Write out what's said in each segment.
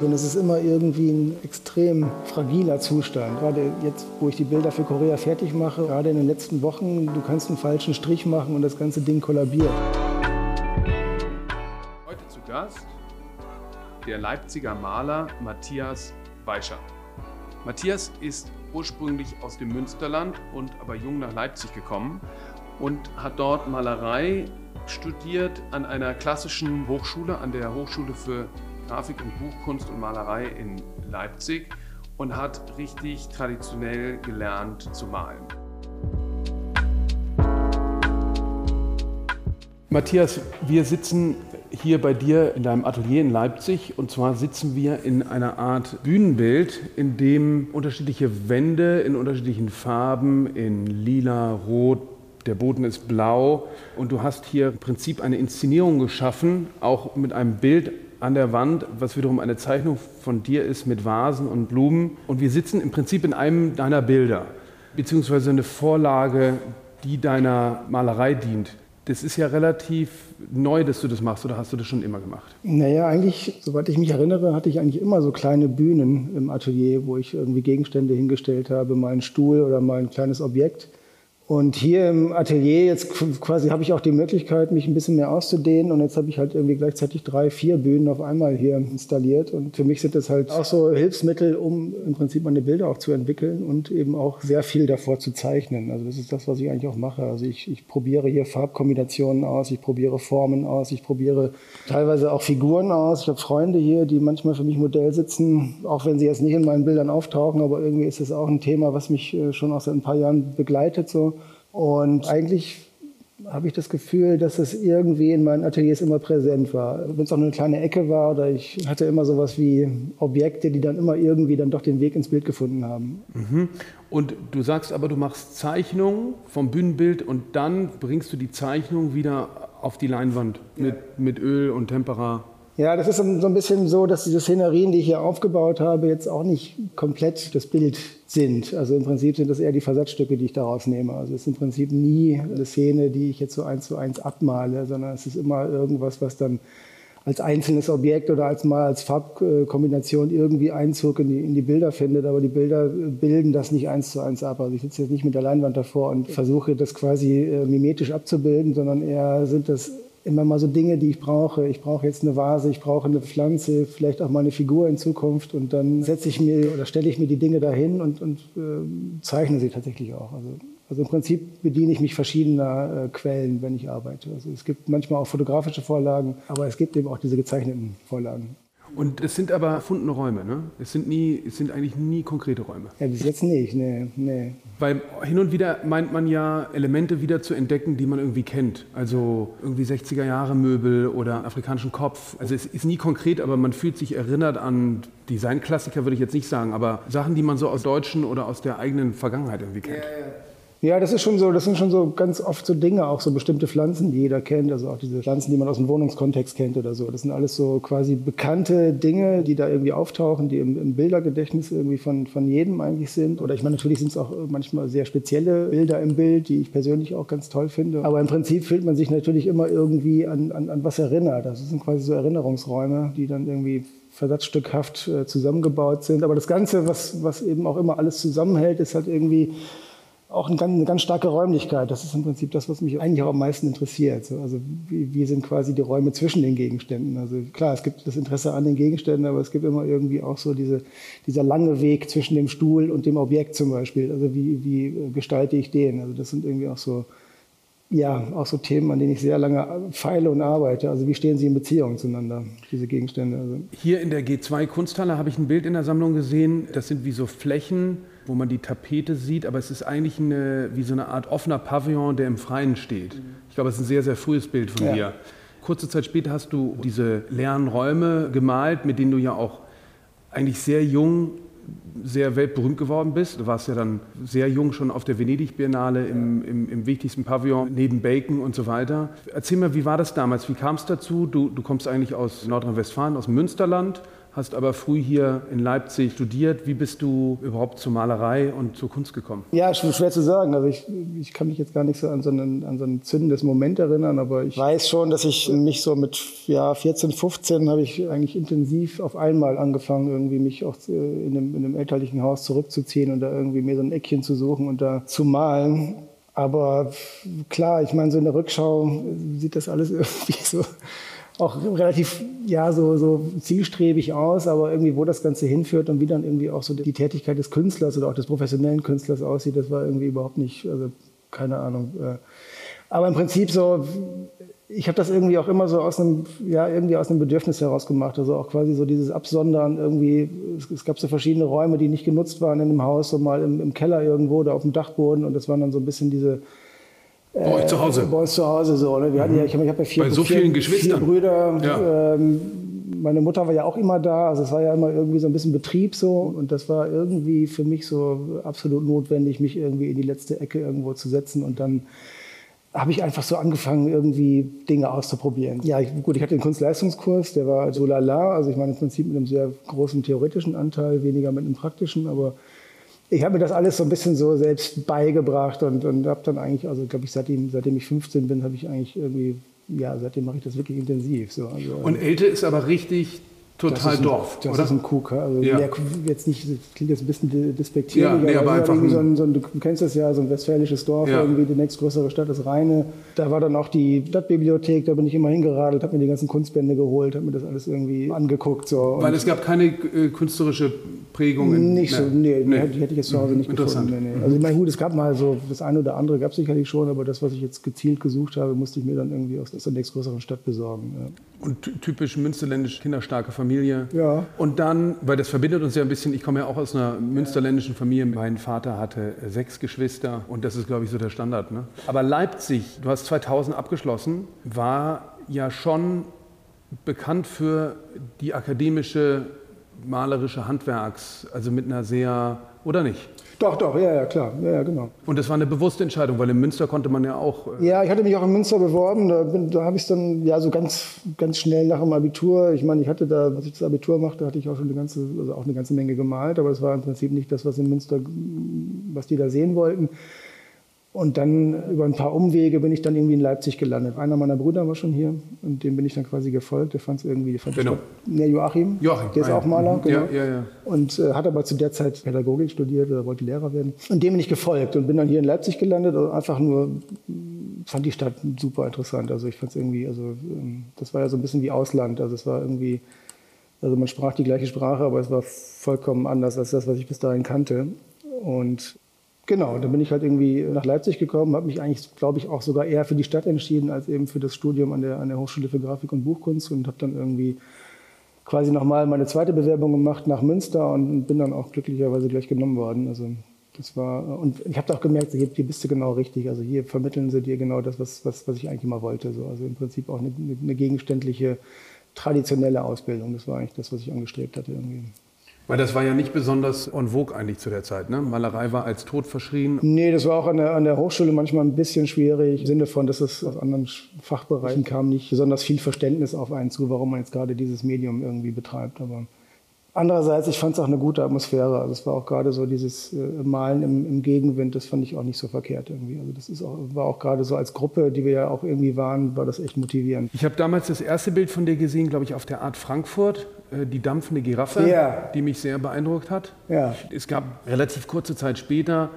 Und es ist immer irgendwie ein extrem fragiler Zustand. Gerade jetzt, wo ich die Bilder für Korea fertig mache, gerade in den letzten Wochen, du kannst einen falschen Strich machen und das ganze Ding kollabiert. Heute zu Gast der Leipziger Maler Matthias Weischer. Matthias ist ursprünglich aus dem Münsterland und aber jung nach Leipzig gekommen und hat dort Malerei studiert an einer klassischen Hochschule, an der Hochschule für Grafik und Buchkunst und Malerei in Leipzig und hat richtig traditionell gelernt zu malen. Matthias, wir sitzen hier bei dir in deinem Atelier in Leipzig und zwar sitzen wir in einer Art Bühnenbild, in dem unterschiedliche Wände in unterschiedlichen Farben, in lila, rot, der Boden ist blau und du hast hier im Prinzip eine Inszenierung geschaffen, auch mit einem Bild an der Wand, was wiederum eine Zeichnung von dir ist mit Vasen und Blumen. Und wir sitzen im Prinzip in einem deiner Bilder, beziehungsweise eine Vorlage, die deiner Malerei dient. Das ist ja relativ neu, dass du das machst, oder hast du das schon immer gemacht? Naja, eigentlich, soweit ich mich erinnere, hatte ich eigentlich immer so kleine Bühnen im Atelier, wo ich irgendwie Gegenstände hingestellt habe, mal einen Stuhl oder mal ein kleines Objekt. Und hier im Atelier jetzt quasi habe ich auch die Möglichkeit, mich ein bisschen mehr auszudehnen. Und jetzt habe ich halt irgendwie gleichzeitig drei, vier Bühnen auf einmal hier installiert. Und für mich sind das halt auch so Hilfsmittel, um im Prinzip meine Bilder auch zu entwickeln und eben auch sehr viel davor zu zeichnen. Also das ist das, was ich eigentlich auch mache. Also ich, ich probiere hier Farbkombinationen aus, ich probiere Formen aus, ich probiere teilweise auch Figuren aus. Ich habe Freunde hier, die manchmal für mich Modell sitzen, auch wenn sie jetzt nicht in meinen Bildern auftauchen. Aber irgendwie ist es auch ein Thema, was mich äh, schon auch seit ein paar Jahren begleitet. So. Und eigentlich habe ich das Gefühl, dass es irgendwie in meinen Ateliers immer präsent war. Wenn es auch nur eine kleine Ecke war oder ich hatte immer sowas wie Objekte, die dann immer irgendwie dann doch den Weg ins Bild gefunden haben. Mhm. Und du sagst aber, du machst Zeichnungen vom Bühnenbild und dann bringst du die Zeichnung wieder auf die Leinwand mit, ja. mit Öl und Tempera. Ja, das ist so ein bisschen so, dass diese Szenerien, die ich hier aufgebaut habe, jetzt auch nicht komplett das Bild sind. Also im Prinzip sind das eher die Versatzstücke, die ich daraus nehme. Also es ist im Prinzip nie eine Szene, die ich jetzt so eins zu eins abmale, sondern es ist immer irgendwas, was dann als einzelnes Objekt oder als mal als Farbkombination irgendwie Einzug in die, in die Bilder findet, aber die Bilder bilden das nicht eins zu eins ab. Also ich sitze jetzt nicht mit der Leinwand davor und versuche das quasi äh, mimetisch abzubilden, sondern eher sind das immer mal so Dinge, die ich brauche. Ich brauche jetzt eine Vase, ich brauche eine Pflanze, vielleicht auch mal eine Figur in Zukunft und dann setze ich mir oder stelle ich mir die Dinge dahin und, und äh, zeichne sie tatsächlich auch. Also, also im Prinzip bediene ich mich verschiedener äh, Quellen, wenn ich arbeite. Also es gibt manchmal auch fotografische Vorlagen, aber es gibt eben auch diese gezeichneten Vorlagen. Und es sind aber erfundene Räume, ne? Es sind, nie, es sind eigentlich nie konkrete Räume. Ja, bis jetzt nicht, nee, nee. Weil hin und wieder meint man ja, Elemente wieder zu entdecken, die man irgendwie kennt. Also irgendwie 60er Jahre Möbel oder afrikanischen Kopf. Also es ist nie konkret, aber man fühlt sich erinnert an Designklassiker, würde ich jetzt nicht sagen, aber Sachen, die man so aus deutschen oder aus der eigenen Vergangenheit irgendwie kennt. Ja, ja. Ja, das ist schon so, das sind schon so ganz oft so Dinge, auch so bestimmte Pflanzen, die jeder kennt, also auch diese Pflanzen, die man aus dem Wohnungskontext kennt oder so. Das sind alles so quasi bekannte Dinge, die da irgendwie auftauchen, die im, im Bildergedächtnis irgendwie von, von jedem eigentlich sind. Oder ich meine, natürlich sind es auch manchmal sehr spezielle Bilder im Bild, die ich persönlich auch ganz toll finde. Aber im Prinzip fühlt man sich natürlich immer irgendwie an, an, an was erinnert. Das sind quasi so Erinnerungsräume, die dann irgendwie versatzstückhaft äh, zusammengebaut sind. Aber das Ganze, was, was eben auch immer alles zusammenhält, ist halt irgendwie auch eine ganz, eine ganz, starke Räumlichkeit. Das ist im Prinzip das, was mich eigentlich auch am meisten interessiert. Also wie, wie, sind quasi die Räume zwischen den Gegenständen? Also klar, es gibt das Interesse an den Gegenständen, aber es gibt immer irgendwie auch so diese, dieser lange Weg zwischen dem Stuhl und dem Objekt zum Beispiel. Also wie, wie gestalte ich den? Also das sind irgendwie auch so, ja, auch so Themen, an denen ich sehr lange feile und arbeite. Also wie stehen sie in Beziehung zueinander, diese Gegenstände? Also Hier in der G2 Kunsthalle habe ich ein Bild in der Sammlung gesehen. Das sind wie so Flächen wo man die Tapete sieht, aber es ist eigentlich eine, wie so eine Art offener Pavillon, der im Freien steht. Ich glaube, es ist ein sehr, sehr frühes Bild von ja. dir. Kurze Zeit später hast du diese leeren Räume gemalt, mit denen du ja auch eigentlich sehr jung sehr weltberühmt geworden bist. Du warst ja dann sehr jung schon auf der Venedig-Biennale im, im, im, wichtigsten Pavillon neben Bacon und so weiter. Erzähl mal, wie war das damals? Wie kam es dazu? Du, du kommst eigentlich aus Nordrhein-Westfalen, aus Münsterland, hast aber früh hier in Leipzig studiert. Wie bist du überhaupt zur Malerei und zur Kunst gekommen? Ja, schwer zu sagen. Also ich, ich kann mich jetzt gar nicht so an so, einen, an so ein zündendes Moment erinnern, aber ich weiß schon, dass ich mich so mit ja, 14, 15 habe ich eigentlich intensiv auf einmal angefangen, irgendwie mich auch äh, in einem, in einem elterlichen Haus zurückzuziehen und da irgendwie mir so ein Eckchen zu suchen und da zu malen. Aber klar, ich meine, so in der Rückschau sieht das alles irgendwie so auch relativ ja so, so zielstrebig aus, aber irgendwie wo das Ganze hinführt und wie dann irgendwie auch so die Tätigkeit des Künstlers oder auch des professionellen Künstlers aussieht, das war irgendwie überhaupt nicht, also keine Ahnung. Äh. Aber im Prinzip so, ich habe das irgendwie auch immer so aus einem, ja, irgendwie aus einem Bedürfnis heraus gemacht. Also auch quasi so dieses Absondern irgendwie. Es, es, gab so verschiedene Räume, die nicht genutzt waren in dem Haus, so mal im, im Keller irgendwo oder auf dem Dachboden. Und das waren dann so ein bisschen diese, bei euch zu Hause? Bei uns zu Hause so. Ne? Wir hatten ja, ich habe hab ja vier, Bei so vielen Geschwistern. vier Brüder. Ja. Ähm, meine Mutter war ja auch immer da. Also es war ja immer irgendwie so ein bisschen Betrieb so. Und das war irgendwie für mich so absolut notwendig, mich irgendwie in die letzte Ecke irgendwo zu setzen. Und dann habe ich einfach so angefangen, irgendwie Dinge auszuprobieren. Ja, ich, gut, ich hatte den Kunstleistungskurs, der war so lala. Also ich meine im Prinzip mit einem sehr großen theoretischen Anteil, weniger mit einem praktischen. Aber ich habe mir das alles so ein bisschen so selbst beigebracht und, und habe dann eigentlich, also glaube ich, seitdem, seitdem ich 15 bin, habe ich eigentlich irgendwie, ja, seitdem mache ich das wirklich intensiv. So. Also, und Elte ist aber richtig total das Dorf, ein, das oder? ist ein Kuk. Also Ja. jetzt nicht, das klingt jetzt ein bisschen despektierlich, Ja, nee, aber einfach so ein- so ein, du kennst das ja, so ein westfälisches Dorf, Ja. irgendwie die nächstgrößere Stadt ist Rheine. Da war dann auch die Stadtbibliothek, da bin ich immer hingeradelt, habe mir die ganzen Kunstbände geholt, habe mir das alles irgendwie angeguckt. So. Weil es gab keine äh, künstlerische Prägung. in- nicht so, nee, nee. Die, hätte ich jetzt zu Hause nicht Interessant. gefunden. Nee, nee. Also ich meine, gut, es gab mal so, das eine oder andere gab es sicherlich schon, aber das, was ich jetzt gezielt gesucht habe, musste ich mir dann irgendwie aus der nächstgrößeren Stadt besorgen. Und ty- typisch münsterländisch, kinderstarke Familie. Ja. Und dann, weil das verbindet uns ja ein bisschen, ich komme ja auch aus einer münsterländischen Familie. Mein Vater hatte äh, sechs Geschwister und das ist, glaube ich, so der Standard. Ne? Aber Leipzig, du hast 2000 abgeschlossen, war ja schon bekannt für die akademische, malerische Handwerks, also mit einer sehr, oder nicht? Doch, doch, ja, ja, klar, ja, ja, genau. Und das war eine bewusste Entscheidung, weil in Münster konnte man ja auch. äh, Ja, ich hatte mich auch in Münster beworben. Da, bin- da habe ich es dann ja so ganz, ganz schnell nach dem Abitur. Ich meine, ich hatte da, als ich das Abitur machte, hatte ich auch schon eine ganze, also auch eine ganze Menge gemalt, aber es war im Prinzip nicht das, was in Münster, was die da sehen wollten. Und dann über ein paar Umwege bin ich dann irgendwie in Leipzig gelandet. Einer meiner Brüder war schon hier und dem bin ich dann quasi gefolgt. Der fand es irgendwie, fand die Genau. Ja, Joachim. Joachim, Der ist ah ja. auch Maler, Mhm. genau. Ja, ja. Und äh, hat aber zu der Zeit Pädagogik studiert oder wollte Lehrer werden. Und dem bin ich gefolgt und bin dann hier in Leipzig gelandet und einfach nur mh, fand die Stadt super interessant. Also ich fand es irgendwie, also ähm, das war ja so ein bisschen wie Ausland. Also es war irgendwie, also man sprach die gleiche Sprache, aber es war vollkommen anders als das, was ich bis dahin kannte. Und genau, dann bin ich halt irgendwie nach Leipzig gekommen, habe mich eigentlich, glaube ich, auch sogar eher für die Stadt entschieden als eben für das Studium an der, an der Hochschule für Grafik und Buchkunst und habe dann irgendwie quasi nochmal meine zweite Bewerbung gemacht nach Münster und bin dann auch glücklicherweise gleich genommen worden. Also das war und ich habe auch gemerkt, hier, hier bist du genau richtig. Also hier vermitteln sie dir genau das, was, was, was ich eigentlich immer wollte. So. Also im Prinzip auch eine, eine gegenständliche, traditionelle Ausbildung. Das war eigentlich das, was ich angestrebt hatte irgendwie. Weil das war ja nicht besonders en vogue eigentlich zu der Zeit. Ne? Malerei war als tot verschrien. Nee, das war auch an der, an der Hochschule manchmal ein bisschen schwierig, im Sinne von, dass es aus anderen Fachbereichen kam, nicht besonders viel Verständnis auf einen zu, warum man jetzt gerade dieses Medium irgendwie betreibt. Aber andererseits, ich fand es auch eine gute Atmosphäre. Also es war auch gerade so dieses äh, Malen im, im Gegenwind, das fand ich auch nicht so verkehrt irgendwie. Also das ist auch, war auch gerade so als Gruppe, die wir ja auch irgendwie waren, war das echt motivierend. Ich habe damals das erste Bild von dir gesehen, glaube ich, auf der Art Frankfurt, äh, die dampfende Giraffe, Ja. die mich sehr beeindruckt hat. Ja. Es gab relativ kurze Zeit später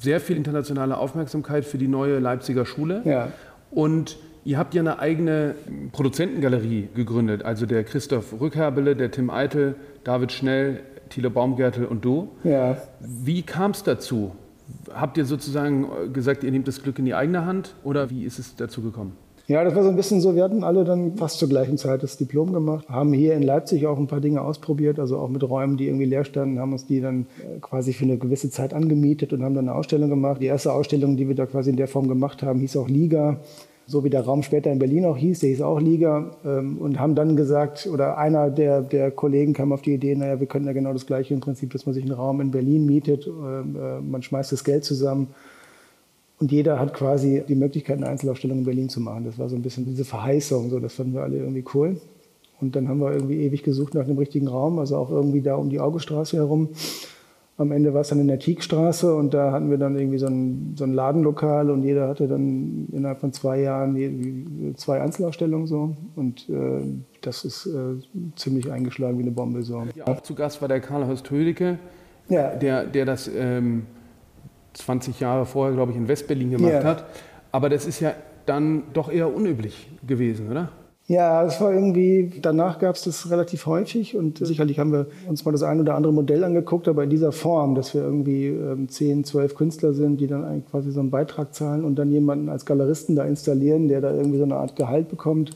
sehr viel internationale Aufmerksamkeit für die neue Leipziger Schule. Ja. Und ihr habt ja eine eigene Produzentengalerie gegründet. Also der Christoph Rückherbele, der Tim Eitel, David Schnell, Thilo Baumgärtel und du. Ja. Wie kam es dazu? Habt ihr sozusagen äh, gesagt, ihr nehmt das Glück in die eigene Hand oder wie ist es dazu gekommen? Ja, das war so ein bisschen so, wir hatten alle dann fast zur gleichen Zeit das Diplom gemacht, haben hier in Leipzig auch ein paar Dinge ausprobiert, also auch mit Räumen, die irgendwie leer standen, haben uns die dann äh, quasi für eine gewisse Zeit angemietet und haben dann eine Ausstellung gemacht. Die erste Ausstellung, die wir da quasi in der Form gemacht haben, hieß auch Liga, so wie der Raum später in Berlin auch hieß, der hieß auch Liga ähm, und haben dann gesagt, oder einer der, der Kollegen kam auf die Idee, naja, wir können ja genau das gleiche im Prinzip, dass man sich einen Raum in Berlin mietet, ähm, äh, man schmeißt das Geld zusammen und jeder hat quasi die Möglichkeit, eine Einzelausstellung in Berlin zu machen. Das war so ein bisschen diese Verheißung, so, das fanden wir alle irgendwie cool. Und dann haben wir irgendwie ewig gesucht nach dem richtigen Raum, also auch irgendwie da um die Augestraße herum. Am Ende war es dann in der Tiegstraße und da hatten wir dann irgendwie so ein, so ein Ladenlokal und jeder hatte dann innerhalb von zwei Jahren zwei Einzelausstellungen so. Und äh, das ist äh, ziemlich eingeschlagen wie eine Bombe so. Ja, zu Gast war der Karl-Horst Hödecke, ja. der, der das ähm, 20 Jahre vorher, glaube ich, in Westberlin gemacht ja. hat. Aber das ist ja dann doch eher unüblich gewesen, oder? Ja, es war irgendwie, danach gab es das relativ häufig und sicherlich haben wir uns mal das ein oder andere Modell angeguckt, aber in dieser Form, dass wir irgendwie ähm, 10, 12 Künstler sind, die dann quasi so einen Beitrag zahlen und dann jemanden als Galeristen da installieren, der da irgendwie so eine Art Gehalt bekommt,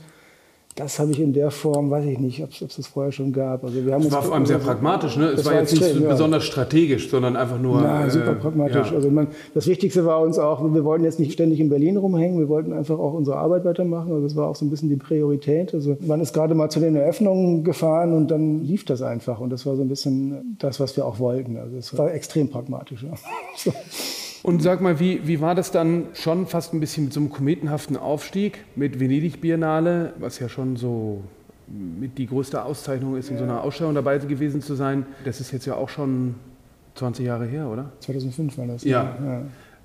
das habe ich in der Form, weiß ich nicht, ob es das vorher schon gab. Also wir haben das war vor allem sehr pragmatisch, ne? Es war jetzt nicht ja. besonders strategisch, sondern einfach nur. Nein, äh, super pragmatisch. Ja. Also man, das Wichtigste war uns auch, wir wollten jetzt nicht ständig in Berlin rumhängen, wir wollten einfach auch unsere Arbeit weitermachen. Also das war auch so ein bisschen die Priorität. Also man ist gerade mal zu den Eröffnungen gefahren und dann lief das einfach. Und das war so ein bisschen das, was wir auch wollten. Also es war extrem pragmatisch. Ja. So. Und sag mal, wie, wie war das dann schon fast ein bisschen mit so einem kometenhaften Aufstieg mit Venedig Biennale, was ja schon so mit die größte Auszeichnung ist, in so einer Ausstellung dabei gewesen zu sein. Das ist jetzt ja auch schon 20 Jahre her, oder? 2005 war das. Ja. ja.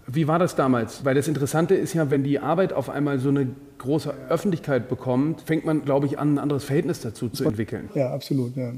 Wie war das damals? Weil das Interessante ist ja, wenn die Arbeit auf einmal so eine große Öffentlichkeit bekommt, fängt man, glaube ich, an, ein anderes Verhältnis dazu zu entwickeln. Ja, absolut. Ja.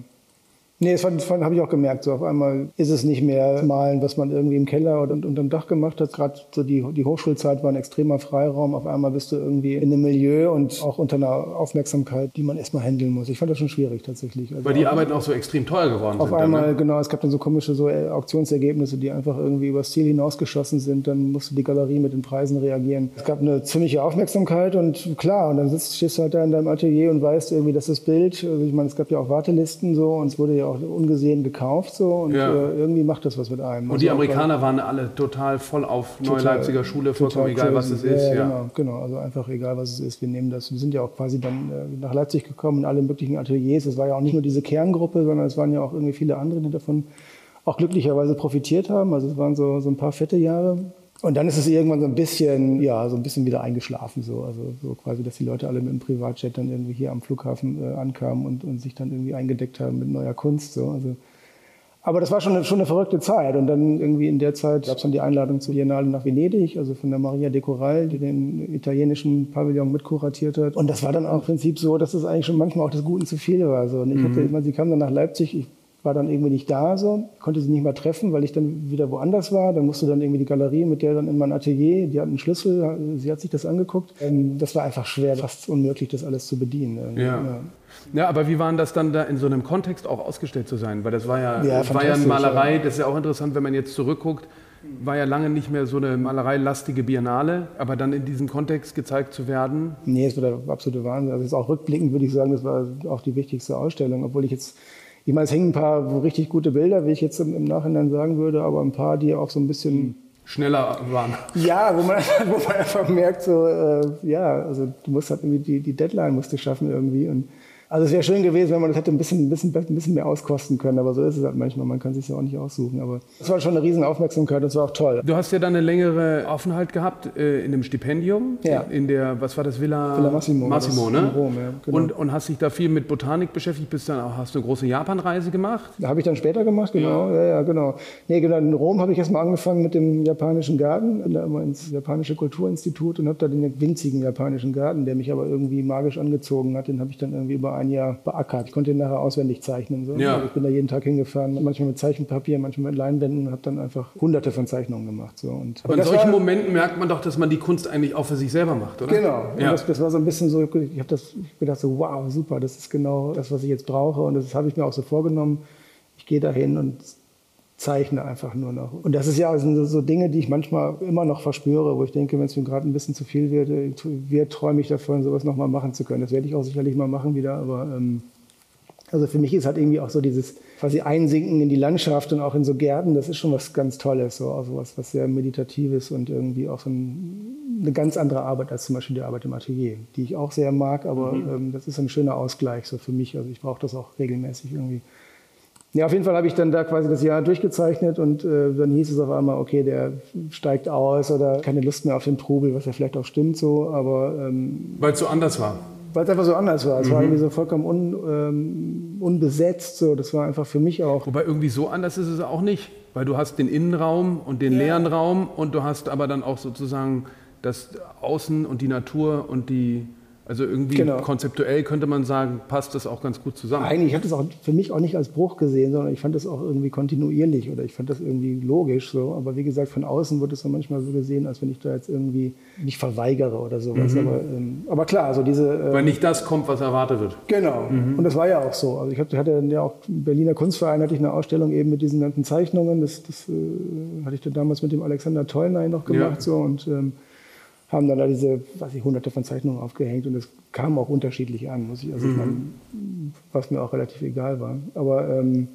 Nee, das, das habe ich auch gemerkt. So auf einmal ist es nicht mehr Malen, was man irgendwie im Keller oder unterm Dach gemacht hat. Gerade so die, die Hochschulzeit war ein extremer Freiraum. Auf einmal bist du irgendwie in einem Milieu und auch unter einer Aufmerksamkeit, die man erstmal handeln muss. Ich fand das schon schwierig tatsächlich. Also Weil die Arbeiten auch so extrem teuer geworden auf sind. Auf einmal, dann, ne? genau. Es gab dann so komische so äh, Auktionsergebnisse, die einfach irgendwie übers Ziel hinausgeschossen sind. Dann musste die Galerie mit den Preisen reagieren. Es gab eine ziemliche Aufmerksamkeit und klar, und dann sitzt, stehst du halt da in deinem Atelier und weißt irgendwie, das ist das Bild. Also ich meine, es gab ja auch Wartelisten so und es wurde ja auch ungesehen gekauft so und ja. äh, irgendwie macht das was mit einem. Und also die Amerikaner waren alle total voll auf Neue Leipziger Schule, vollkommen egal, was es ist. Ja, ja, Genau, genau, also einfach egal, was es ist. Wir nehmen das. Wir sind ja auch quasi dann äh, nach Leipzig gekommen in alle möglichen Ateliers. Es war ja auch nicht nur diese Kerngruppe, sondern es waren ja auch irgendwie viele andere, die davon auch glücklicherweise profitiert haben. Also es waren so, so ein paar fette Jahre. Und dann ist es irgendwann so ein bisschen, ja, so ein bisschen wieder eingeschlafen, so. Also so quasi, dass die Leute alle mit dem Privatjet dann irgendwie hier am Flughafen äh, ankamen und, und sich dann irgendwie eingedeckt haben mit neuer Kunst, so. Also aber das war schon eine, schon eine verrückte Zeit. Und dann irgendwie in der Zeit gab es dann die Einladung zur Biennale nach Venedig, also von der Maria de Coral, die den italienischen Pavillon mitkuratiert hat. Und das war dann auch im Prinzip so, dass es eigentlich schon manchmal auch des Guten zu viel war. So. Und ich mhm. hatte, ich meine, sie kam dann nach Leipzig, ich war dann irgendwie nicht da, so, konnte sie nicht mehr treffen, weil ich dann wieder woanders war. Dann musste dann irgendwie die Galerie mit der dann in mein Atelier, die hat einen Schlüssel, sie hat sich das angeguckt. Ähm, das war einfach schwer, fast unmöglich, das alles zu bedienen. Ja. ja. Ja, aber wie war das dann da in so einem Kontext auch ausgestellt zu sein? Weil das war ja, ja, war ja eine Malerei, das ist ja auch interessant, wenn man jetzt zurückguckt, war ja lange nicht mehr so eine malereilastige Biennale, aber dann in diesem Kontext gezeigt zu werden. Nee, es war der absolute Wahnsinn. Also jetzt auch rückblickend würde ich sagen, das war auch die wichtigste Ausstellung, obwohl ich jetzt ich meine, es hängen ein paar richtig gute Bilder, wie ich jetzt im, Nachhinein sagen würde, aber ein paar, die auch so ein bisschen schneller waren. Ja, wo man, wo man einfach merkt, so, äh, ja, also du musst halt irgendwie die, die Deadline musst du schaffen irgendwie und also es wäre schön gewesen, wenn man das hätte ein bisschen, ein, bisschen, ein bisschen mehr auskosten können, aber so ist es halt manchmal. Man kann sich ja auch nicht aussuchen. Aber es war schon eine riesen Aufmerksamkeit, das war auch toll. Du hast ja dann eine längere Aufenthalt gehabt äh, in einem Stipendium, ja. in der, was war das, Villa, Villa Massimo, Massimo ne? In Rom, ja, genau. und, und hast dich da viel mit Botanik beschäftigt, bist dann auch, hast du eine große Japanreise gemacht? Da habe ich dann später gemacht, genau. Ja, ja, ja genau. Nee, genau. In Rom habe ich erstmal angefangen mit dem japanischen Garten, da immer ins japanische Kulturinstitut und habe da den winzigen japanischen Garten, der mich aber irgendwie magisch angezogen hat, den habe ich dann irgendwie über ein Jahr beackert. Ich konnte ihn nachher auswendig zeichnen. So. Ja. Ich bin da jeden Tag hingefahren, manchmal mit Zeichenpapier, manchmal mit Leinwänden und habe dann einfach hunderte von Zeichnungen gemacht. So. Und, Aber in solchen war, Momenten merkt man doch, dass man die Kunst eigentlich auch für sich selber macht, oder? Genau. Ja. Das, das, war so ein bisschen so, ich habe das ich gedacht so, wow, super, das ist genau das, was ich jetzt brauche. Und das habe ich mir auch so vorgenommen. Ich gehe dahin und zeichne einfach nur noch. Und das ist ja so, so Dinge, die ich manchmal immer noch verspüre, wo ich denke, wenn es mir gerade ein bisschen zu viel wird, äh, wird träume ich davon, sowas nochmal machen zu können. Das werde ich auch sicherlich mal machen wieder, aber ähm, also für mich ist halt irgendwie auch so dieses quasi Einsinken in die Landschaft und auch in so Gärten, das ist schon was ganz Tolles, so also was, was sehr Meditatives und irgendwie auch so ein, eine ganz andere Arbeit als zum Beispiel die Arbeit im Atelier, die ich auch sehr mag, aber mhm. ähm, das ist ein schöner Ausgleich so für mich. Also ich brauche das auch regelmäßig irgendwie. Ja, auf jeden Fall habe ich dann da quasi das Jahr durchgezeichnet und äh, dann hieß es auf einmal, okay, der steigt aus oder keine Lust mehr auf den Trubel, was ja vielleicht auch stimmt so, aber... Ähm, Weil es so anders war? weil es einfach so anders war. Es mhm. war irgendwie so vollkommen un, ähm, unbesetzt. So. Das war einfach für mich auch. Wobei irgendwie so anders ist es auch nicht, weil du hast den Innenraum und den ja. leeren Raum und du hast aber dann auch sozusagen das Außen und die Natur und die also irgendwie genau. konzeptuell könnte man sagen, passt das auch ganz gut zusammen. Eigentlich, ich habe das auch für mich auch nicht als Bruch gesehen, sondern ich fand das auch irgendwie kontinuierlich oder ich fand das irgendwie logisch so. Aber wie gesagt, von außen wird es dann manchmal so gesehen, als wenn ich da jetzt irgendwie mich verweigere oder sowas. Mhm. Aber, ähm, aber, klar, also diese. Ähm, Weil nicht das kommt, was erwartet wird. Genau. Mhm. Und das war ja auch so. Also ich hatte ja auch im Berliner Kunstverein hatte ich eine Ausstellung eben mit diesen ganzen Zeichnungen. Das, das äh, hatte ich dann damals mit dem Alexander Tollnay noch gemacht ja. so und ähm, haben dann da diese, was ich, hunderte von Zeichnungen aufgehängt und es kam auch unterschiedlich an, muss ich, also mhm. ich meine, was mir auch relativ egal war. Aber, ähm,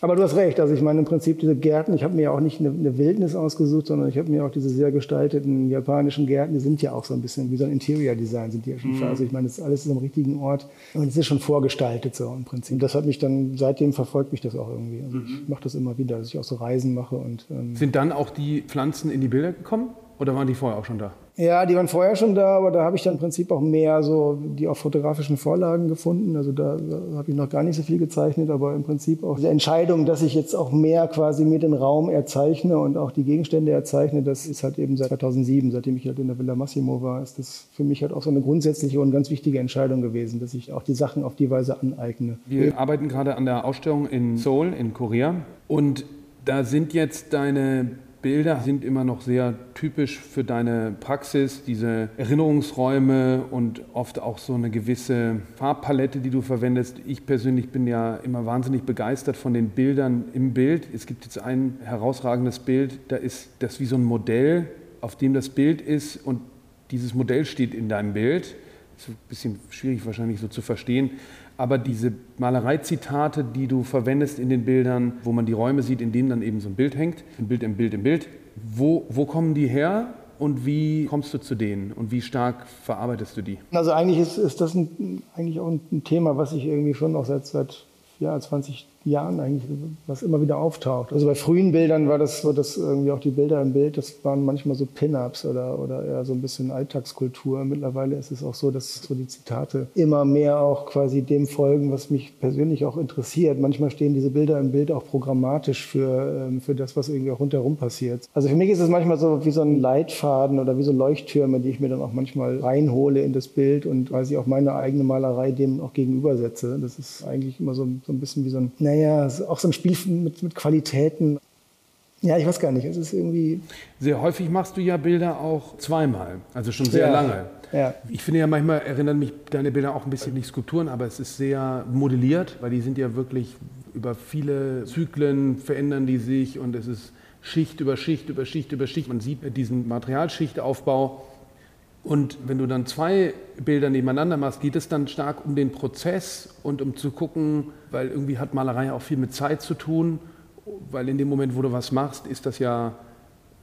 aber du hast recht, also ich meine im Prinzip diese Gärten, ich habe mir ja auch nicht eine, eine, Wildnis ausgesucht, sondern ich habe mir auch diese sehr gestalteten japanischen Gärten, die sind ja auch so ein bisschen wie so ein Interior Design, sind die ja schon mhm. Also ich meine, das ist alles am richtigen Ort und es ist schon vorgestaltet so im Prinzip. Und das hat mich dann, seitdem verfolgt mich das auch irgendwie. Also mhm. ich mache das immer wieder, dass ich auch so Reisen mache und... Ähm, sind dann auch die Pflanzen in die Bilder gekommen oder waren die vorher auch schon da? Ja, die waren vorher schon da, aber da habe ich dann im Prinzip auch mehr so die auf fotografischen Vorlagen gefunden. Also da, habe ich noch gar nicht so viel gezeichnet, aber im Prinzip auch diese Entscheidung, dass ich jetzt auch mehr quasi mir den Raum erzeichne und auch die Gegenstände erzeichne, das ist halt eben seit 2007, seitdem ich halt in der Villa Massimo war, ist das für mich halt auch so eine grundsätzliche und ganz wichtige Entscheidung gewesen, dass ich auch die Sachen auf die Weise aneigne. Wir arbeiten gerade an der Ausstellung in Seoul in Korea und da sind jetzt deine Bilder sind immer noch sehr typisch für deine Praxis, diese Erinnerungsräume und oft auch so eine gewisse Farbpalette, die du verwendest. Ich persönlich bin ja immer wahnsinnig begeistert von den Bildern im Bild. Es gibt jetzt ein herausragendes Bild, da ist das wie so ein Modell, auf dem das Bild ist und dieses Modell steht in deinem Bild. Das ist ein bisschen schwierig wahrscheinlich so zu verstehen. Aber diese Malereizitate, die du verwendest in den Bildern, wo man die Räume sieht, in denen dann eben so ein Bild hängt, ein Bild im Bild im Bild, wo, wo kommen die her und wie kommst du zu denen und wie stark verarbeitest du die? Also eigentlich ist, ist das ein, eigentlich auch ein Thema, was ich irgendwie schon noch seit, seit ja, 20 Jahren eigentlich, was immer wieder auftaucht. Also bei frühen Bildern war das so, dass irgendwie auch die Bilder im Bild, das waren manchmal so Pin-Ups oder, oder eher so ein bisschen Alltagskultur. Mittlerweile ist es auch so, dass so die Zitate immer mehr auch quasi dem folgen, was mich persönlich auch interessiert. Manchmal stehen diese Bilder im Bild auch programmatisch für, ähm, für das, was irgendwie auch rundherum passiert. Also für mich ist es manchmal so wie so ein Leitfaden oder wie so Leuchttürme, die ich mir dann auch manchmal reinhole in das Bild und quasi auch meine eigene Malerei dem auch gegenübersetze. Das ist eigentlich immer so, so ein bisschen wie so ein, naja, naja, auch so ein Spiel mit, mit Qualitäten. Ja, ich weiß gar nicht. Es ist irgendwie. Sehr häufig machst du ja Bilder auch zweimal, also schon sehr ja, lange. Ja. Ich finde ja manchmal erinnern mich deine Bilder auch ein bisschen nicht Skulpturen, aber es ist sehr modelliert, weil die sind ja wirklich über viele Zyklen verändern die sich und es ist Schicht über Schicht über Schicht über Schicht. Man sieht diesen Materialschichtaufbau und wenn du dann zwei Bilder nebeneinander machst, geht es dann stark um den Prozess und um zu gucken, weil irgendwie hat Malerei auch viel mit Zeit zu tun, weil in dem Moment, wo du was machst, ist das ja,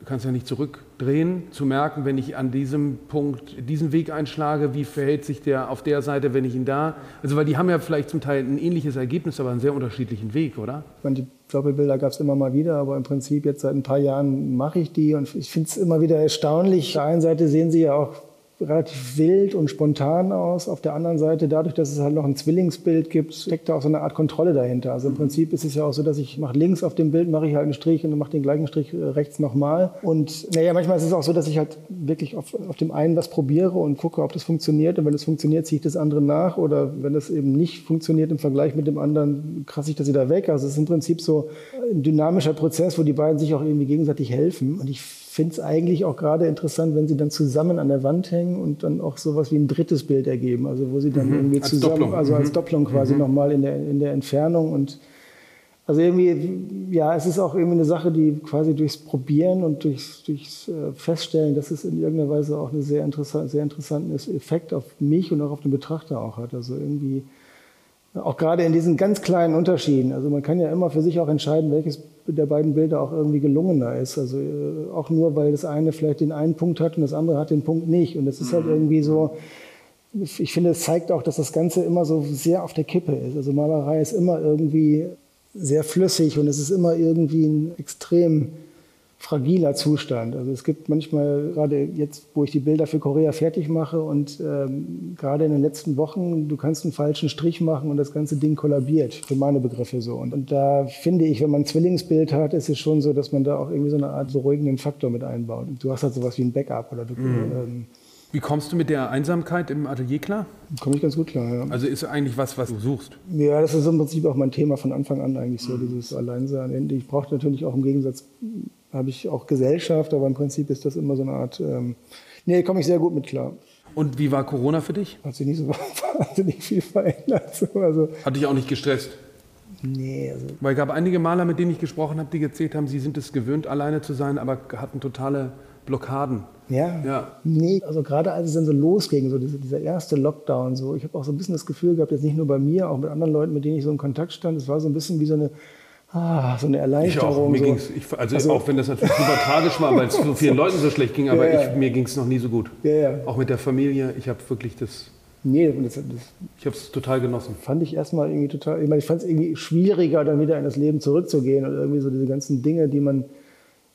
du kannst ja nicht zurückdrehen, zu merken, wenn ich an diesem Punkt diesen Weg einschlage, wie verhält sich der auf der Seite, wenn ich ihn da, also weil die haben ja vielleicht zum Teil ein ähnliches Ergebnis, aber einen sehr unterschiedlichen Weg, oder? Ich meine, die Doppelbilder gab es immer mal wieder, aber im Prinzip jetzt seit ein paar Jahren mache ich die und ich finde es immer wieder erstaunlich. Auf der einen Seite sehen sie ja auch relativ wild und spontan aus. Auf der anderen Seite, dadurch, dass es halt noch ein Zwillingsbild gibt, steckt da auch so eine Art Kontrolle dahinter. Also im Prinzip ist es ja auch so, dass ich mache links auf dem Bild, mache ich halt einen Strich und mache den gleichen Strich äh, rechts nochmal. Und naja, manchmal ist es auch so, dass ich halt wirklich auf, auf dem einen was probiere und gucke, ob das funktioniert. Und wenn es funktioniert, ziehe ich das andere nach. Oder wenn es eben nicht funktioniert im Vergleich mit dem anderen, krasse ich das wieder weg. Also es ist im Prinzip so ein dynamischer Prozess, wo die beiden sich auch irgendwie gegenseitig helfen. Und ich finde es eigentlich auch gerade interessant, wenn sie dann zusammen an der Wand hängen und dann auch sowas wie ein drittes Bild ergeben. Also wo sie dann mhm, irgendwie zusammen, Doppelung. also als mhm. Doppelung quasi mhm. nochmal in der, in der Entfernung und also irgendwie, ja, es ist auch irgendwie eine Sache, die quasi durchs Probieren und durchs, durchs äh, Feststellen, dass es in irgendeiner Weise auch einen sehr, interessant, sehr interessanten Effekt auf mich und auch auf den Betrachter auch hat. Also irgendwie, auch gerade in diesen ganz kleinen Unterschieden. Also man kann ja immer für sich auch entscheiden, welches der beiden Bilder auch irgendwie gelungener ist. Also äh, auch nur, weil das eine vielleicht den einen Punkt hat und das andere hat den Punkt nicht. Und das ist halt mhm. irgendwie so, ich finde, es zeigt auch, dass das Ganze immer so sehr auf der Kippe ist. Also Malerei ist immer irgendwie sehr flüssig und es ist immer irgendwie ein extrem fragiler Zustand. Also es gibt manchmal, gerade jetzt, wo ich die Bilder für Korea fertig mache und ähm, gerade in den letzten Wochen, du kannst einen falschen Strich machen und das ganze Ding kollabiert, für meine Begriffe so. Und, und da finde ich, wenn man ein Zwillingsbild hat, ist es schon so, dass man da auch irgendwie so eine Art beruhigenden Faktor mit einbaut. Du hast halt sowas wie ein Backup oder du, mhm. ähm, wie kommst du mit der Einsamkeit im Atelier klar? Komme ich ganz gut klar, ja. Also ist eigentlich was, was du suchst? Ja, das ist im Prinzip auch mein Thema von Anfang an eigentlich so, mhm. dieses Alleinsein. Ich brauche natürlich auch im Gegensatz, habe ich auch Gesellschaft, aber im Prinzip ist das immer so eine Art, ähm, nee, komme ich sehr gut mit klar. Und wie war Corona für dich? Hat sich nicht so wahnsinnig viel verändert. Also, Hat dich auch nicht gestresst? Nee. Also Weil es gab einige Maler, mit denen ich gesprochen habe, die erzählt haben, sie sind es gewöhnt, alleine zu sein, aber hatten totale Blockaden. Ja. ja. Nee, also gerade als es dann so losging, so dieser, dieser erste Lockdown, so, ich habe auch so ein bisschen das Gefühl gehabt, jetzt nicht nur bei mir, auch mit anderen Leuten, mit denen ich so in Kontakt stand, es war so ein bisschen wie so eine, ah, so eine Erleichterung. Ich auch. Mir so. ich, also, also, auch wenn das natürlich super tragisch war, weil es so vielen Leuten so schlecht ging, aber ja, ja. Ich, mir ging es noch nie so gut. Ja, auch mit der Familie, ich habe wirklich das Nee, das, das ich habe es total genossen. Fand ich erstmal irgendwie total, ich meine, ich fand es irgendwie schwieriger, dann wieder in das Leben zurückzugehen und irgendwie so diese ganzen Dinge, die man,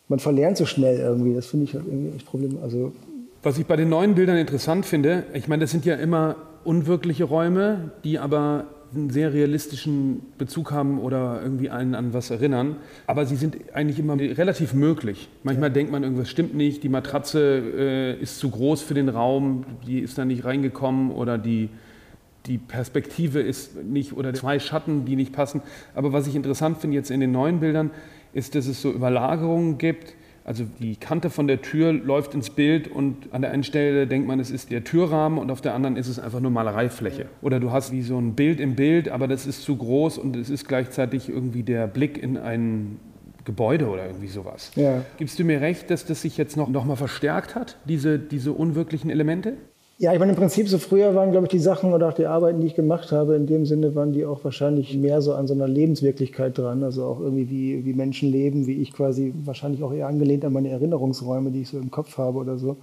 man verlernt so schnell irgendwie. Das finde ich halt irgendwie echt Problem. Also was ich bei den neuen Bildern interessant finde, ich meine, das sind ja immer unwirkliche Räume, die aber einen sehr realistischen Bezug haben oder irgendwie einen an was erinnern. Aber sie sind eigentlich immer relativ möglich. Manchmal ja. denkt man, irgendwas stimmt nicht, die Matratze äh, ist zu groß für den Raum, die ist da nicht reingekommen oder die, die Perspektive ist nicht oder zwei Schatten, die nicht passen. Aber was ich interessant finde jetzt in den neuen Bildern, ist, dass es so Überlagerungen gibt also die Kante von der Tür läuft ins Bild und an der einen Stelle denkt man, es ist der Türrahmen und auf der anderen ist es einfach nur Malereifläche. Oder du hast wie so ein Bild im Bild, aber das ist zu groß und es ist gleichzeitig irgendwie der Blick in ein Gebäude oder irgendwie sowas. Ja. Gibst du mir recht, dass das sich jetzt noch, noch mal verstärkt hat, diese, diese unwirklichen Elemente? Ja, ich meine, im Prinzip so früher waren, glaube ich, die Sachen oder auch die Arbeiten, die ich gemacht habe, in dem Sinne waren die auch wahrscheinlich mehr so an so einer Lebenswirklichkeit dran. Also auch irgendwie, wie, wie Menschen leben, wie ich quasi wahrscheinlich auch eher angelehnt an meine Erinnerungsräume, die ich so im Kopf habe oder so.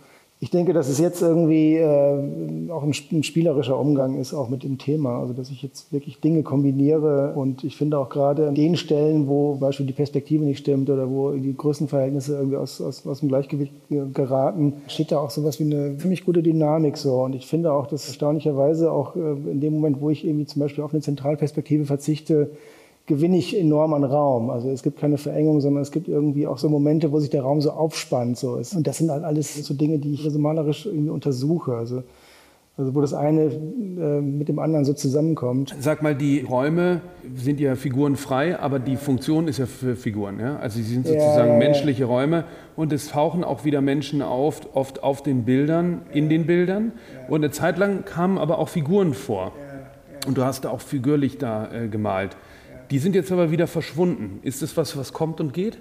Ich denke, dass es jetzt irgendwie äh, auch ein, ein, spielerischer Umgang ist, auch mit dem Thema. Also, dass ich jetzt wirklich Dinge kombiniere. Und ich finde auch gerade an den Stellen, wo beispielsweise die Perspektive nicht stimmt oder wo die Größenverhältnisse irgendwie aus, aus, aus dem Gleichgewicht geraten, steht da auch sowas wie eine ziemlich gute Dynamik so. Und ich finde auch, dass erstaunlicherweise auch äh, in dem Moment, wo ich irgendwie zum Beispiel auf eine Zentralperspektive verzichte, gewinne ich enorm an Raum. Also es gibt keine Verengung, sondern es gibt irgendwie auch so Momente, wo sich der Raum so aufspannt. So ist. Und das sind halt alles so Dinge, die ich so malerisch irgendwie untersuche. Also, also wo das eine äh, mit dem anderen so zusammenkommt. Sag mal, die Räume sind ja figurenfrei, aber die Funktion ist ja für Figuren. Ja? Also sie sind sozusagen ja, menschliche Räume und es tauchen auch wieder Menschen auf, oft auf den Bildern, in den Bildern. Und eine Zeit lang kamen aber auch Figuren vor. Und du hast da auch figürlich da äh, gemalt. Die sind jetzt aber wieder verschwunden. Ist das was, was kommt und geht?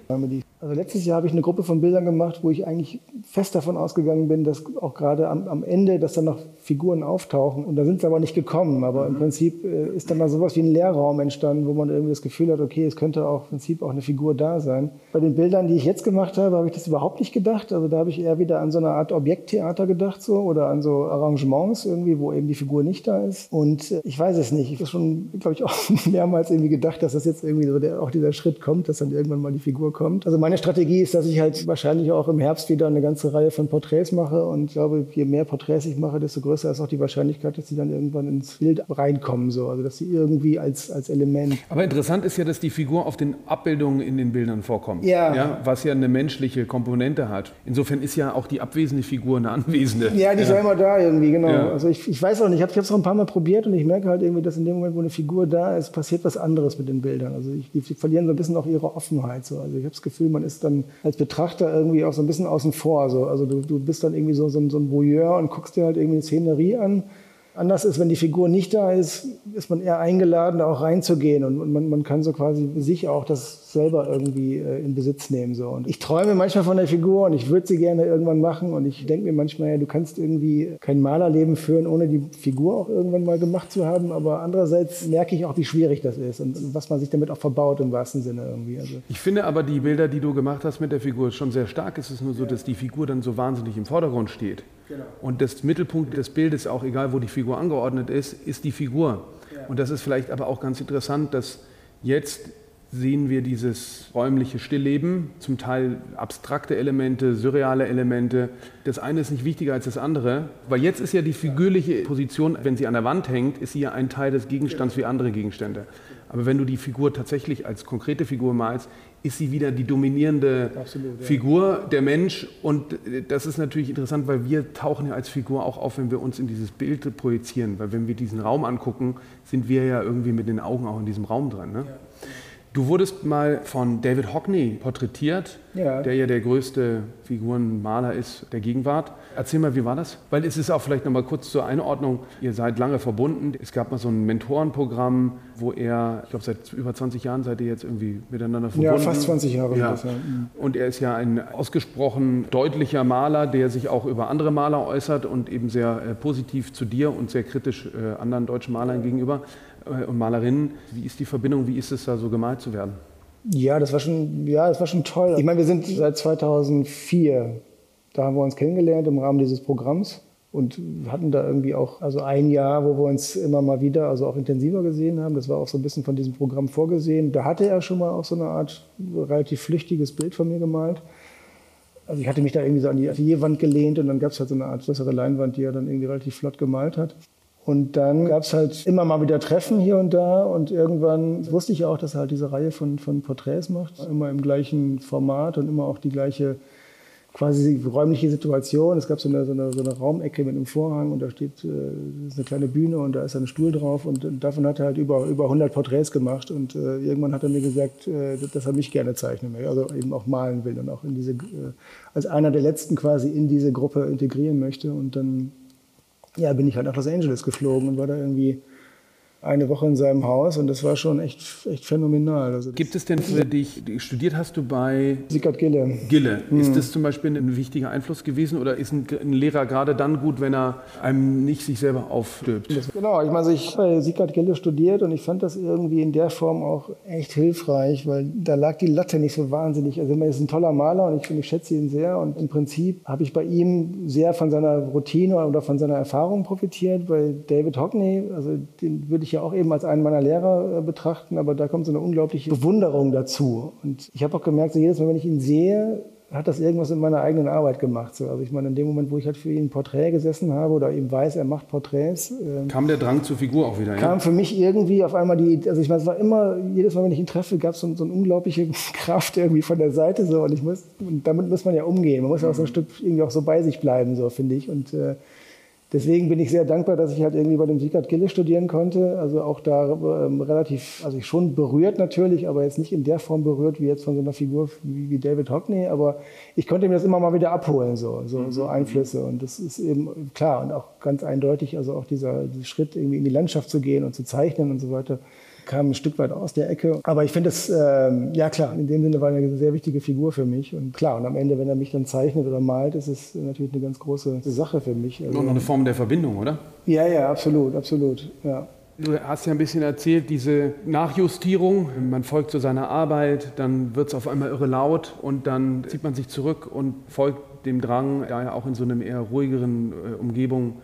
Also letztes Jahr habe ich eine Gruppe von Bildern gemacht, wo ich eigentlich fest davon ausgegangen bin, dass auch gerade am, am Ende, dass dann noch Figuren auftauchen. Und da sind sie aber nicht gekommen. Aber mhm. im Prinzip äh, ist dann da sowas wie ein Leerraum entstanden, wo man irgendwie das Gefühl hat, okay, es könnte auch im Prinzip auch eine Figur da sein. Bei den Bildern, die ich jetzt gemacht habe, habe ich das überhaupt nicht gedacht. Also da habe ich eher wieder an so eine Art Objekttheater gedacht so oder an so Arrangements irgendwie, wo eben die Figur nicht da ist. Und äh, ich weiß es nicht. Ich habe schon, glaube ich, auch mehrmals irgendwie gedacht, dass das jetzt irgendwie so der, auch dieser Schritt kommt, dass dann irgendwann mal die Figur kommt. Also meine Strategie ist, dass ich halt wahrscheinlich auch im Herbst wieder eine ganze Reihe von Porträts mache und ich glaube, je mehr Porträts ich mache, desto größer ist auch die Wahrscheinlichkeit, dass sie dann irgendwann ins Bild reinkommen, so. also dass sie irgendwie als, als Element. Aber interessant ist ja, dass die Figur auf den Abbildungen in den Bildern vorkommt, ja. ja was ja eine menschliche Komponente hat. Insofern ist ja auch die abwesende Figur eine anwesende. Ja, die ist ja immer da irgendwie, genau. Ja. Also ich, ich weiß auch nicht, ich habe es auch ein paar Mal probiert und ich merke halt irgendwie, dass in dem Moment, wo eine Figur da ist, passiert was anderes mit den Bildern. Also ich, die verlieren so ein bisschen auch ihre Offenheit. So. Also ich habe das Gefühl, man ist dann als Betrachter irgendwie auch so ein bisschen außen vor. So. Also du, du bist dann irgendwie so, so, so ein Voyeur und guckst dir halt irgendwie eine Szenerie an anders ist, wenn die Figur nicht da ist, ist man eher eingeladen, auch reinzugehen und man, man kann so quasi sich auch das selber irgendwie äh, in Besitz nehmen. So. Und ich träume manchmal von der Figur und ich würde sie gerne irgendwann machen und ich denke mir manchmal, ja, du kannst irgendwie kein Malerleben führen, ohne die Figur auch irgendwann mal gemacht zu haben, aber andererseits merke ich auch, wie schwierig das ist und, und was man sich damit auch verbaut im wahrsten Sinne irgendwie. Also ich finde aber die Bilder, die du gemacht hast mit der Figur, schon sehr stark. Es ist nur so, ja. dass die Figur dann so wahnsinnig im Vordergrund steht. Genau. Und das Mittelpunkt des Bildes, auch egal wo die Figur angeordnet ist, ist die Figur. Ja. Und das ist vielleicht aber auch ganz interessant, dass jetzt sehen wir dieses räumliche Stillleben, zum Teil abstrakte Elemente, surreale Elemente. Das eine ist nicht wichtiger als das andere, weil jetzt ist ja die figürliche Position, wenn sie an der Wand hängt, ist sie ja ein Teil des Gegenstands wie andere Gegenstände. Aber wenn du die Figur tatsächlich als konkrete Figur malst, ist sie wieder die dominierende Absolut, ja. Figur, der Mensch. Und das ist natürlich interessant, weil wir tauchen ja als Figur auch auf, wenn wir uns in dieses Bild projizieren. Weil wenn wir diesen Raum angucken, sind wir ja irgendwie mit den Augen auch in diesem Raum drin. Ne? Ja. Du wurdest mal von David Hockney porträtiert, ja. der ja der größte Figurenmaler ist der Gegenwart. Erzähl mal, wie war das? Weil es ist auch vielleicht noch mal kurz zur Einordnung. Ihr seid lange verbunden. Es gab mal so ein Mentorenprogramm, wo er, ich glaube, seit über 20 Jahren seid ihr jetzt irgendwie miteinander verbunden. Ja, fast 20 Jahre. Ja. Das, ja. Mhm. Und er ist ja ein ausgesprochen deutlicher Maler, der sich auch über andere Maler äußert und eben sehr äh, positiv zu dir und sehr kritisch äh, anderen deutschen Malern gegenüber. Äh, und Malerinnen. Wie ist die Verbindung? Wie ist es da so gemalt zu werden? Ja, das war schon, ja, das war schon toll. Ich meine, wir sind seit 2004, da haben wir uns kennengelernt im Rahmen dieses Programms und hatten da irgendwie auch also ein Jahr, wo wir uns immer mal wieder, also auch intensiver gesehen haben. Das war auch so ein bisschen von diesem Programm vorgesehen. Da hatte er schon mal auch so eine Art relativ flüchtiges Bild von mir gemalt. Also ich hatte mich da irgendwie so an die Atelierwand gelehnt und dann gab es halt so eine Art größere Leinwand, die er dann irgendwie relativ flott gemalt hat. Und dann gab es halt immer mal wieder Treffen hier und da. Und irgendwann wusste ich auch, dass er halt diese Reihe von, von Porträts macht, immer im gleichen Format und immer auch die gleiche quasi räumliche Situation. Es gab so eine, so eine, so eine Raumecke mit einem Vorhang und da steht äh, eine kleine Bühne und da ist ein Stuhl drauf. Und, und davon hat er halt über, über 100 Porträts gemacht. Und äh, irgendwann hat er mir gesagt, äh, dass er mich gerne zeichnen möchte, also eben auch malen will und auch in diese, äh, als einer der letzten quasi in diese Gruppe integrieren möchte. Und dann ja, bin ich halt nach Los Angeles geflogen und war da irgendwie eine Woche in seinem Haus und das war schon echt, echt phänomenal. Also Gibt es denn für dich, studiert hast du bei Sickert Gille. Gille. Mhm. Ist das zum Beispiel ein wichtiger Einfluss gewesen oder ist ein, ein, Lehrer gerade dann gut, wenn er einem nicht sich selber aufstülpt? Genau, ich meine, ich habe bei Sickert Gille studiert und ich fand das irgendwie in der Form auch echt hilfreich, weil da lag die Latte nicht so wahnsinnig. Also er ist ein toller Maler und ich, finde, ich schätze ihn sehr und im Prinzip habe ich bei ihm sehr von seiner Routine oder von seiner Erfahrung profitiert. Bei David Hockney, also den würde ich ja auch eben als einen meiner Lehrer äh, betrachten, aber da kommt so eine unglaubliche Bewunderung dazu. Und ich habe auch gemerkt, so jedes Mal, wenn ich ihn sehe, hat das irgendwas in meiner eigenen Arbeit gemacht. So. Also ich meine, in dem Moment, wo ich halt für ihn ein Porträt gesessen habe oder eben weiß, er macht Porträts. Ähm, kam der Drang zur Figur auch wieder, ja? Kam für mich irgendwie auf einmal die, also ich meine, es war immer, jedes Mal, wenn ich ihn treffe, gab es so, so eine unglaubliche Kraft irgendwie von der Seite so und ich muss, und damit muss man ja umgehen. Man muss ja auch so ein Stück irgendwie auch so bei sich bleiben, so finde ich. Und äh, Deswegen bin ich sehr dankbar, dass ich halt irgendwie bei dem Siegert Gille studieren konnte. Also auch da ähm, relativ, also ich schon berührt natürlich, aber jetzt nicht in der Form berührt wie jetzt von so einer Figur wie, wie David Hockney. Aber ich konnte mir das immer mal wieder abholen, so, so, so mhm. Einflüsse. Und das ist eben klar und auch ganz eindeutig, also auch dieser, dieser Schritt irgendwie in die Landschaft zu gehen und zu zeichnen und so weiter kam ein Stück weit aus der Ecke. Aber ich finde es, ähm, ja klar, in dem Sinne war er eine sehr wichtige Figur für mich. Und klar, und am Ende, wenn er mich dann zeichnet oder malt, ist es natürlich eine ganz große Sache für mich. Also, noch eine Form der Verbindung, oder? Ja, ja, absolut, absolut, ja. Du hast ja ein bisschen erzählt, diese Nachjustierung, man folgt zu seiner Arbeit, dann wird es auf einmal irre laut und dann zieht man sich zurück und folgt dem Drang, da ja auch in so einer eher ruhigeren äh, Umgebung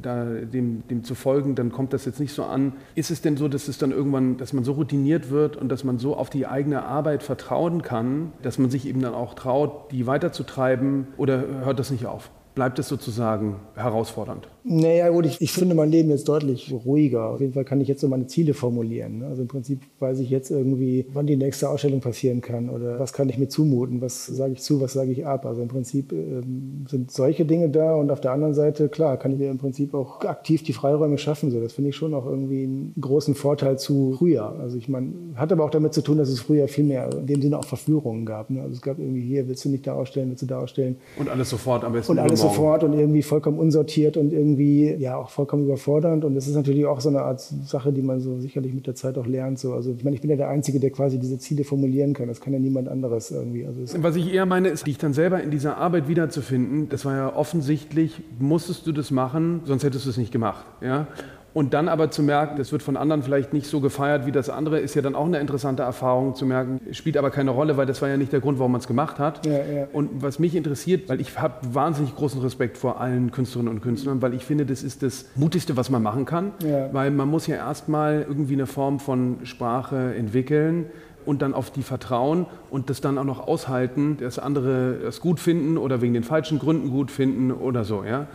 da dem, dem zu folgen, dann kommt das jetzt nicht so an. Ist es denn so, dass es dann irgendwann, dass man so routiniert wird und dass man so auf die eigene Arbeit vertrauen kann, dass man sich eben dann auch traut, die weiterzutreiben oder hört das nicht auf? Bleibt es sozusagen herausfordernd? Naja, gut, ich, ich, finde mein Leben jetzt deutlich ruhiger. Auf jeden Fall kann ich jetzt so meine Ziele formulieren. Ne? Also im Prinzip weiß ich jetzt irgendwie, wann die nächste Ausstellung passieren kann oder was kann ich mir zumuten, was sage ich zu, was sage ich ab. Also im Prinzip ähm, sind solche Dinge da und auf der anderen Seite, klar, kann ich mir im Prinzip auch aktiv die Freiräume schaffen. So, das finde ich schon auch irgendwie einen großen Vorteil zu früher. Also ich meine, hat aber auch damit zu tun, dass es früher viel mehr in dem Sinne auch Verführungen gab. Ne? Also es gab irgendwie hier, willst du nicht da ausstellen, willst du da ausstellen. Und alles sofort am besten. Sofort und irgendwie vollkommen unsortiert und irgendwie irgendwie ja auch vollkommen überfordernd. Und das ist natürlich auch so eine Art Sache, die man so sicherlich mit der Zeit auch lernt. So. Also ich meine, ich bin ja der Einzige, der quasi diese Ziele formulieren kann. Das kann ja niemand anderes irgendwie. Also Was ich eher meine, ist, dich dann selber in dieser Arbeit wiederzufinden. Das war ja offensichtlich, musstest du das machen, sonst hättest du es nicht gemacht. Ja? Und dann aber zu merken, das wird von anderen vielleicht nicht so gefeiert wie das andere, ist ja dann auch eine interessante Erfahrung zu merken, spielt aber keine Rolle, weil das war ja nicht der Grund, warum man es gemacht hat. Ja, ja. Und was mich interessiert, weil ich habe wahnsinnig großen Respekt vor allen Künstlerinnen und Künstlern, weil ich finde, das ist das Mutigste, was man machen kann, ja. weil man muss ja erstmal irgendwie eine Form von Sprache entwickeln, und dann auf die vertrauen und das dann auch noch aushalten, dass andere es gut finden oder wegen den falschen Gründen gut finden oder so. Ja?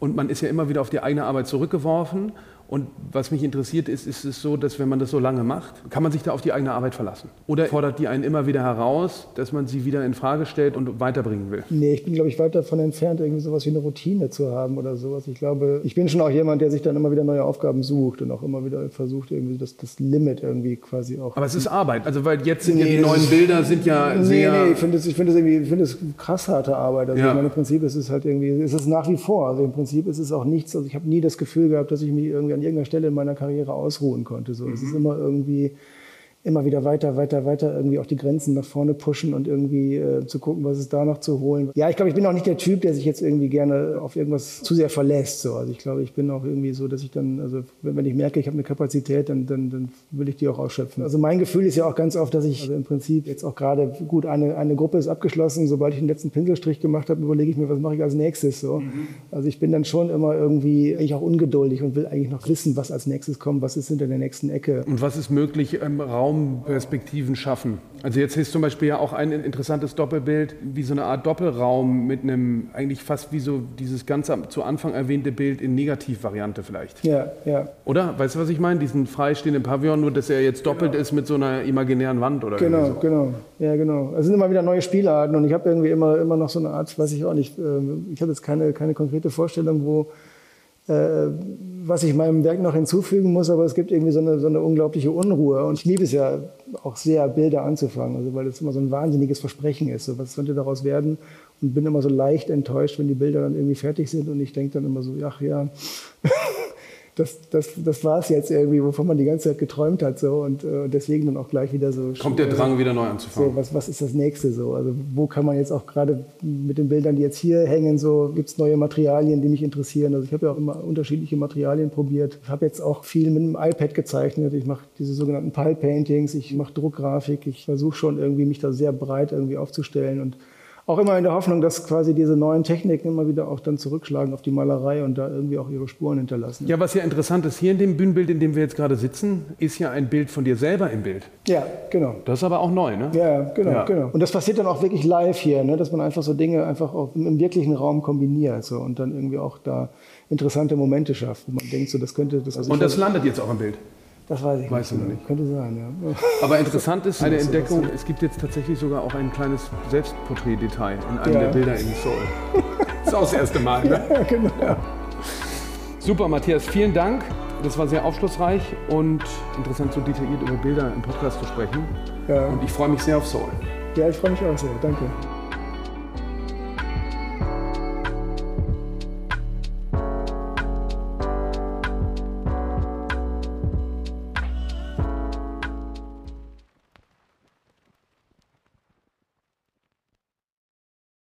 Und man ist ja immer wieder auf die eigene Arbeit zurückgeworfen und was mich interessiert ist, ist es so, dass wenn man das so lange macht, kann man sich da auf die eigene Arbeit verlassen? Oder fordert die einen immer wieder heraus, dass man sie wieder in Frage stellt und weiterbringen will? Nee, ich bin, glaube ich, weit davon entfernt, irgendwie sowas wie eine Routine zu haben oder sowas. Ich glaube, ich bin schon auch jemand, der sich dann immer wieder neue Aufgaben sucht und auch immer wieder versucht, irgendwie das, das Limit irgendwie quasi auch. Aber es ist Arbeit. Also, weil jetzt sind nee, ja die neuen Bilder sind ja nee, sehr. Nee, ich finde es, ich finde es irgendwie, ich finde es krass harte Arbeit. Also, ja. ich meine, im Prinzip ist es halt irgendwie, ist es nach wie vor. Also, im Prinzip ist es auch nichts. Also, ich habe nie das Gefühl gehabt, dass ich mich irgendwie an irgendeiner Stelle in meiner Karriere ausruhen konnte. So, mhm. es ist mhm. immer irgendwie immer wieder weiter, weiter, weiter irgendwie auch die Grenzen nach vorne pushen und irgendwie äh, zu gucken, was es da noch zu holen. Ja, ich glaube, ich bin auch nicht der Typ, der sich jetzt irgendwie gerne auf irgendwas zu sehr verlässt. So. Also ich glaube, ich bin auch irgendwie so, dass ich dann, also wenn ich merke, ich habe eine Kapazität, dann, dann, dann will ich die auch ausschöpfen. Also mein Gefühl ist ja auch ganz oft, dass ich also im Prinzip jetzt auch gerade, gut, eine, eine Gruppe ist abgeschlossen, sobald ich den letzten Pinselstrich gemacht habe, überlege ich mir, was mache ich als nächstes. So. Mhm. Also ich bin dann schon immer irgendwie eigentlich auch ungeduldig und will eigentlich noch wissen, was als nächstes kommt, was ist hinter der nächsten Ecke. Und was ist möglich im Raum Raumperspektiven schaffen. Also jetzt ist zum Beispiel ja auch ein interessantes Doppelbild, wie so eine Art Doppelraum mit einem eigentlich fast wie so dieses ganz zu Anfang erwähnte Bild in Negativvariante vielleicht. Ja, ja. Oder? Weißt du, was ich meine? Diesen freistehenden Pavillon, nur dass er jetzt doppelt genau. ist mit so einer imaginären Wand oder Genau, so. genau. Ja, genau. Es sind immer wieder neue Spielarten und ich habe irgendwie immer, immer noch so eine Art, weiß ich auch nicht, ähm, ich habe jetzt keine, keine konkrete Vorstellung, wo äh, was ich meinem Werk noch hinzufügen muss, aber es gibt irgendwie so eine, so eine unglaubliche Unruhe. Und ich liebe es ja auch sehr, Bilder anzufangen, also weil es immer so ein wahnsinniges Versprechen ist. So, was könnte daraus werden? Und bin immer so leicht enttäuscht, wenn die Bilder dann irgendwie fertig sind und ich denke dann immer so, ach ja, das, das, das war es jetzt irgendwie, wovon man die ganze Zeit geträumt hat. So, und äh, deswegen dann auch gleich wieder so. Kommt der Drang, wieder neu anzufangen. So, was, was ist das nächste so? Also, wo kann man jetzt auch gerade mit den Bildern, die jetzt hier hängen, so gibt es neue Materialien, die mich interessieren. Also, ich habe ja auch immer unterschiedliche Materialien probiert. Ich habe jetzt auch viel mit dem iPad gezeichnet. Ich mache diese sogenannten Pile-Paintings, ich mache Druckgrafik. Ich versuche schon irgendwie, mich da sehr breit irgendwie aufzustellen und auch immer in der Hoffnung, dass quasi diese neuen Techniken immer wieder auch dann zurückschlagen auf die Malerei und da irgendwie auch ihre Spuren hinterlassen. Ja, was ja interessant ist, hier in dem Bühnenbild, in dem wir jetzt gerade sitzen, ist ja ein Bild von dir selber im Bild. Ja, genau. Das ist aber auch neu, ne? Ja, genau, ja. genau. Und das passiert dann auch wirklich live hier, ne? dass man einfach so Dinge einfach auch im, im wirklichen Raum kombiniert so, und dann irgendwie auch da interessante Momente schafft, wo man denkt, so das könnte das. Also und das landet jetzt auch im Bild. Das weiß ich weißt nicht. nicht. Könnte sein, ja. Aber interessant ist eine Entdeckung, es gibt jetzt tatsächlich sogar auch ein kleines Selbstporträt-Detail in einem ja. der Bilder in Soul. Das ist auch das erste Mal, ne? Ja, genau. Ja. Super, Matthias, vielen Dank. Das war sehr aufschlussreich und interessant, so detailliert über Bilder im Podcast zu sprechen. Ja. Und ich freue mich sehr auf Soul. Ja, ich freue mich auch sehr. Danke.